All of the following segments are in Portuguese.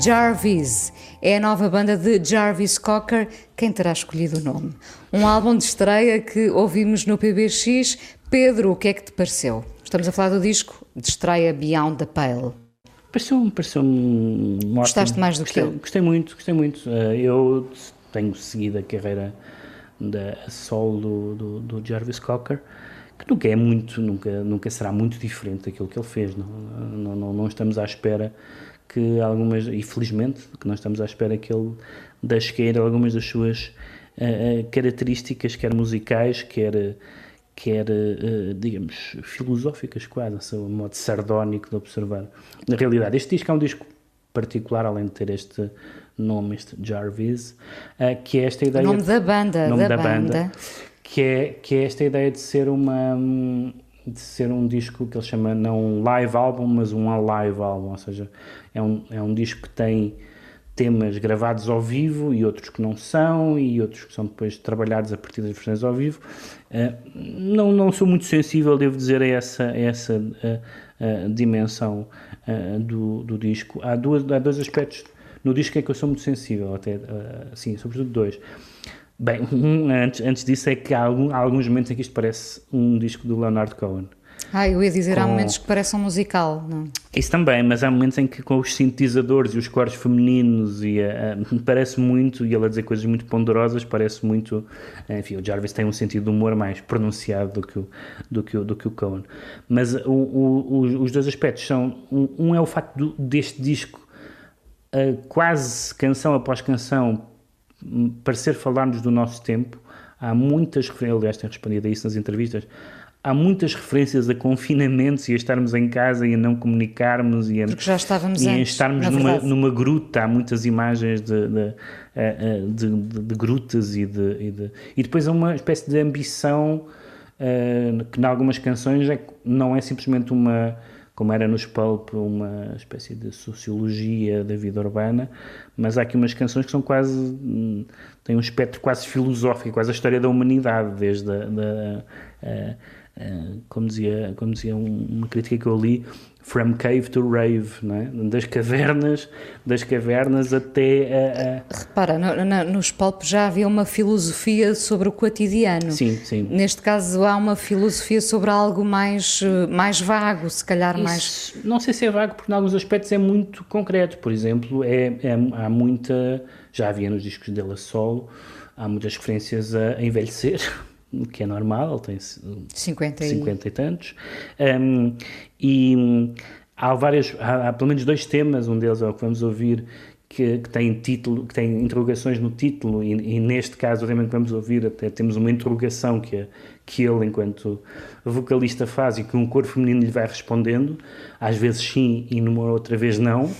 Jarvis é a nova banda de Jarvis Cocker. Quem terá escolhido o nome? Um álbum de estreia que ouvimos no PBX. Pedro, o que é que te pareceu? Estamos a falar do disco de estreia Beyond the Pale. Pareceu-me pareceu um Gostaste mais do gostei, que eu? Gostei muito, gostei muito. Uh, eu tenho seguido a carreira da solo do, do, do, Jarvis Cocker, que nunca é muito, nunca, nunca será muito diferente daquilo que ele fez. Não, não, não, não estamos à espera que algumas, e felizmente, que nós estamos à espera que ele deixe cair algumas das suas uh, características, quer musicais, quer, quer uh, digamos, filosóficas quase, a modo sardónico de observar. Na realidade, este disco é um disco particular, além de ter este nome, este Jarvis, uh, que é esta ideia... O nome da banda, nome da, da banda. banda. Que é, que é esta ideia de ser uma de ser um disco que ele chama não um live album, mas um alive album, ou seja, é um, é um disco que tem temas gravados ao vivo e outros que não são, e outros que são depois trabalhados a partir das versões ao vivo. Uh, não, não sou muito sensível, devo dizer, a essa, a essa uh, uh, dimensão do, do disco. Há, duas, há dois aspectos no disco que eu sou muito sensível, até, assim, sobretudo dois. Bem, antes, antes disso é que há, algum, há, alguns momentos em que isto parece um disco do Leonard Cohen. Ah, eu ia dizer, com... há momentos que parece um musical, não? Isso também, mas há momentos em que com os sintetizadores e os cores femininos e uh, parece muito, e ele a dizer coisas muito ponderosas, parece muito, enfim, o Jarvis tem um sentido de humor mais pronunciado do que o, do que o, do que o Cohen. Mas o, o, os dois aspectos são, um, um é o facto do, deste disco, uh, quase canção após canção, parecer falar-nos do nosso tempo, há muitas referências, aliás, tenho respondido a isso nas entrevistas, há muitas referências a confinamentos e a estarmos em casa e a não comunicarmos e a, Porque já estávamos e a estarmos numa, numa gruta, há muitas imagens de, de, de, de, de grutas e, de, e, depois há uma espécie de ambição uh, que em algumas canções é, não é simplesmente uma como era nos Pulp, uma espécie de sociologia da vida urbana, mas há aqui umas canções que são quase, hum, têm um espectro quase filosófico, quase a história da humanidade, desde a, da, a, como, dizia, como dizia uma crítica que eu li, From Cave to Rave, não é? das cavernas, das cavernas até a, a... Repara, no, no, nos pulp já havia uma filosofia sobre o cotidiano. Sim, sim. Neste caso há uma filosofia sobre algo mais, mais vago, se calhar Isso, mais... Não sei se é vago, porque em alguns aspectos é muito concreto. Por exemplo, é, é há muita... Já havia nos discos dele a solo, há muitas referências a envelhecer, o que é normal, ele tem 50 e, 50 e tantos. Um, e há vários, há, há, pelo menos dois temas, um deles é o que vamos ouvir, que, que tem título, que tem interrogações no título, e, e, neste caso o tema que vamos ouvir até temos uma interrogação que, que ele, enquanto vocalista, faz e que um coro feminino lhe vai respondendo, às vezes sim e numa outra vez não,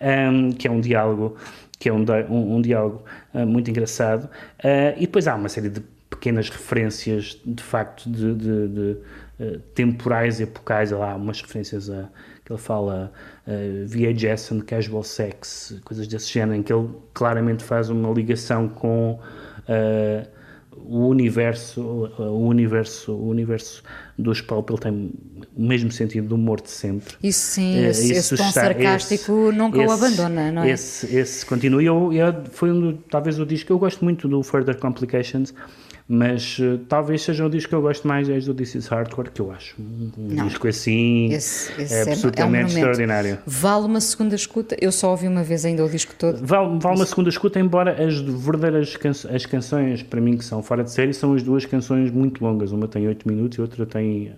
um, que é um diálogo que é um, um, um diálogo uh, muito engraçado, uh, e depois há uma série de pequenas referências de facto de, de, de uh, temporais epocais. Há umas referências a que ele fala uh, VHS and casual sex, coisas desse género, em que ele claramente faz uma ligação com uh, o universo, o universo, o universo dos Pulp, ele tem o mesmo sentido do humor de sempre. Isso sim, uh, esse, esse tom está, sarcástico esse, nunca esse, o abandona, não é? Esse, esse continua. E eu, eu, foi um, talvez o disco que eu gosto muito do Further Complications, mas uh, talvez seja o disco que eu gosto mais desde o This Is Hardcore, que eu acho um, um disco assim esse, esse é absolutamente é um extraordinário. Vale uma segunda escuta? Eu só ouvi uma vez ainda o disco todo. Vale, vale uma segunda escuta, embora as verdadeiras can as canções, para mim, que são fora de série, são as duas canções muito longas. Uma tem 8 minutos e outra tem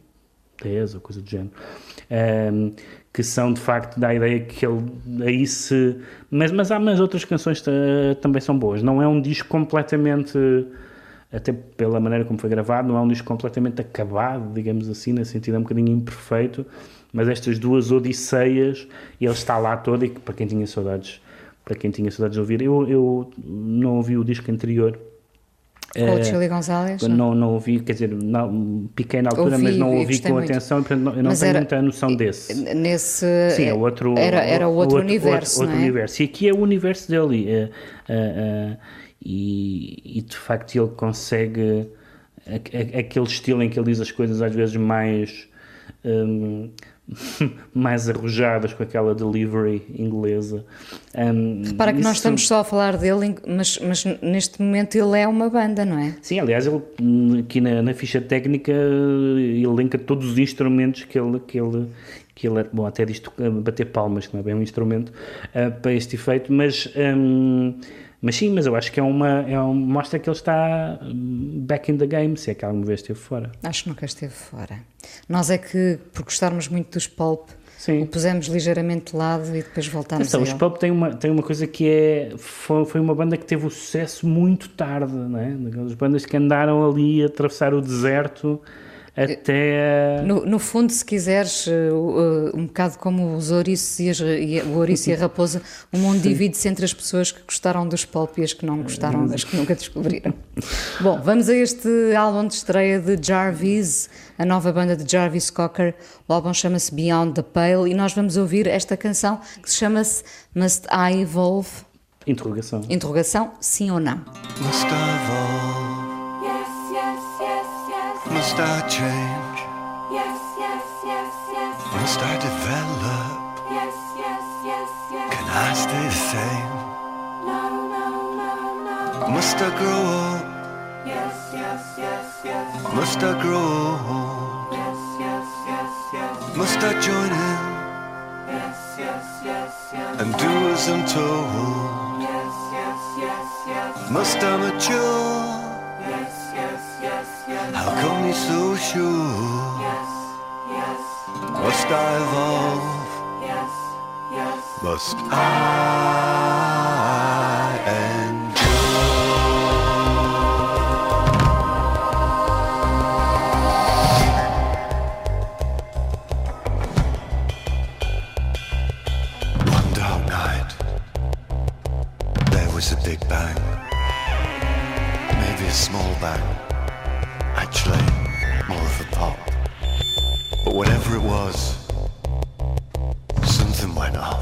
10 ou coisa do género. Um, que são de facto da ideia que ele aí se. Mas, mas há mais outras canções também são boas. Não é um disco completamente até pela maneira como foi gravado, não é um disco completamente acabado, digamos assim, no sentido é um bocadinho imperfeito, mas estas duas odisseias, ele está lá todo e para quem tinha saudades, para quem tinha saudades de ouvir, eu, eu não ouvi o disco anterior. Com o Chile Gonzalez? Não, não ouvi, quer dizer, não, piquei na altura, ouvi, mas não ouvi com muito. atenção, portanto, não, eu não mas tenho era, muita noção desse. Nesse. Sim, é outro. Era, era outro, outro universo. Outro, outro é? universo. E aqui é o universo dele. É, é, e, e de facto ele consegue aquele estilo em que ele diz as coisas às vezes mais um, mais arrojadas com aquela delivery inglesa. Um, Repara que nós estamos só a falar dele, mas, mas neste momento ele é uma banda, não é? Sim, aliás, ele, aqui na, na ficha técnica ele linka todos os instrumentos que ele, que ele, que ele é, bom, até disto bater palmas, que não é bem um instrumento uh, para este efeito, mas um, mas sim, mas eu acho que é uma, é uma mostra que ele está back in the game, se é que alguma vez esteve fora. Acho que nunca esteve fora. Nós é que, por gostarmos muito dos Pulp, Sim. o pusemos ligeiramente de lado e depois voltámos então, a Os Pulp tem uma, tem uma coisa que é... Foi, foi uma banda que teve o sucesso muito tarde, não é? As bandas que andaram ali a atravessar o deserto até. No, no fundo, se quiseres, uh, um bocado como os ouriços e, as, e o ouriço e a raposa, o mundo divide-se entre as pessoas que gostaram dos pulp e as que não gostaram, as que nunca descobriram. Bom, vamos a este álbum de estreia de Jarvis, a nova banda de Jarvis Cocker. O álbum chama-se Beyond the Pale e nós vamos ouvir esta canção que se chama-se Must I Evolve? Interrogação. Interrogação, sim ou não? Must I evolve? Must I change? Yes, yes, yes, yes. Must I develop? Yes, yes, yes, yes. Can I stay the same? No, no, no, no. Must I grow up? Yes, yes, yes, yes. Must I grow old? Yes, yes, yes, yes. Must I join in? Yes, yes, yes, yes. And do as I'm told? Yes, yes, yes, yes. Must I mature? How come you're so sure? Yes, yes. Must I evolve? Yes, yes. Must I One dark night, there was a big bang. Maybe a small bang actually more of a pop. But whatever it was, something went off.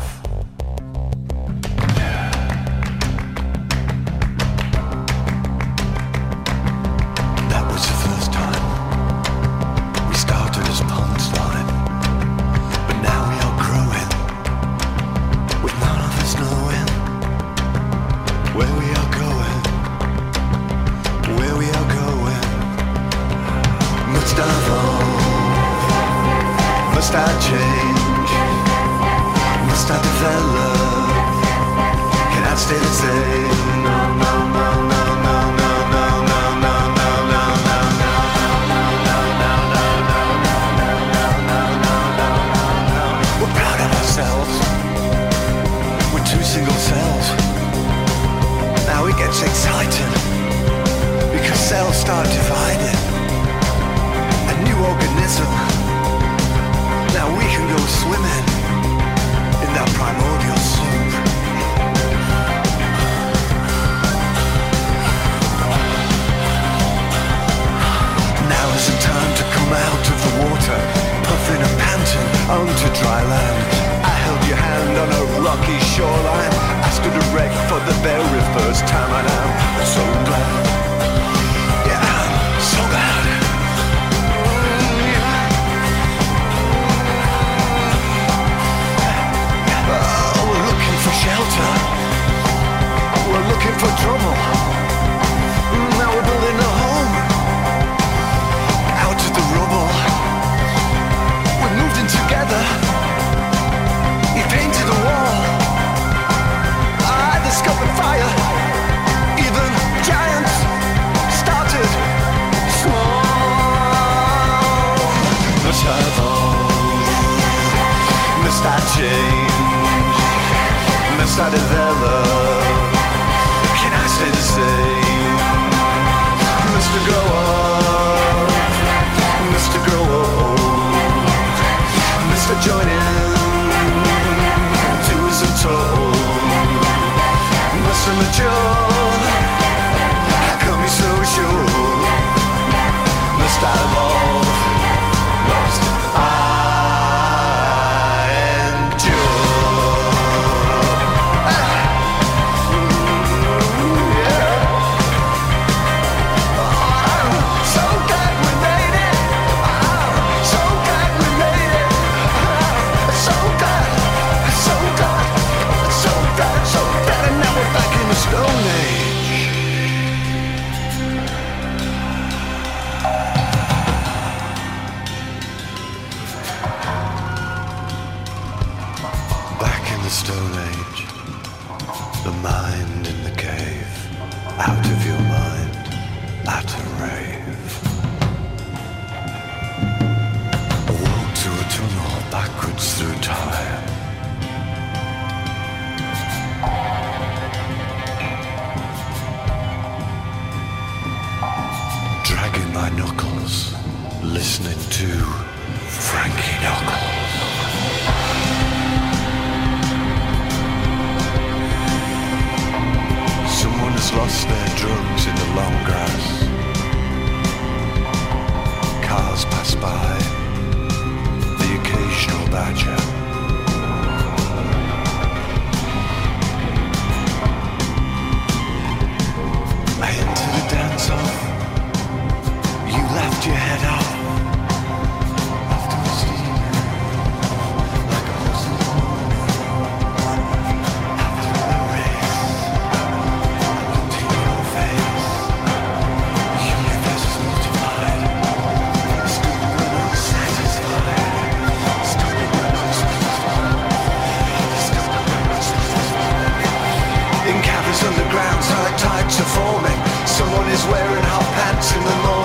the. Out of your mind at a rave. A walk to a tunnel backwards through time. Dragging my knuckles, listening to Frankie Knuckles. underground, tight tights are forming. Someone is wearing hot pants in the morning.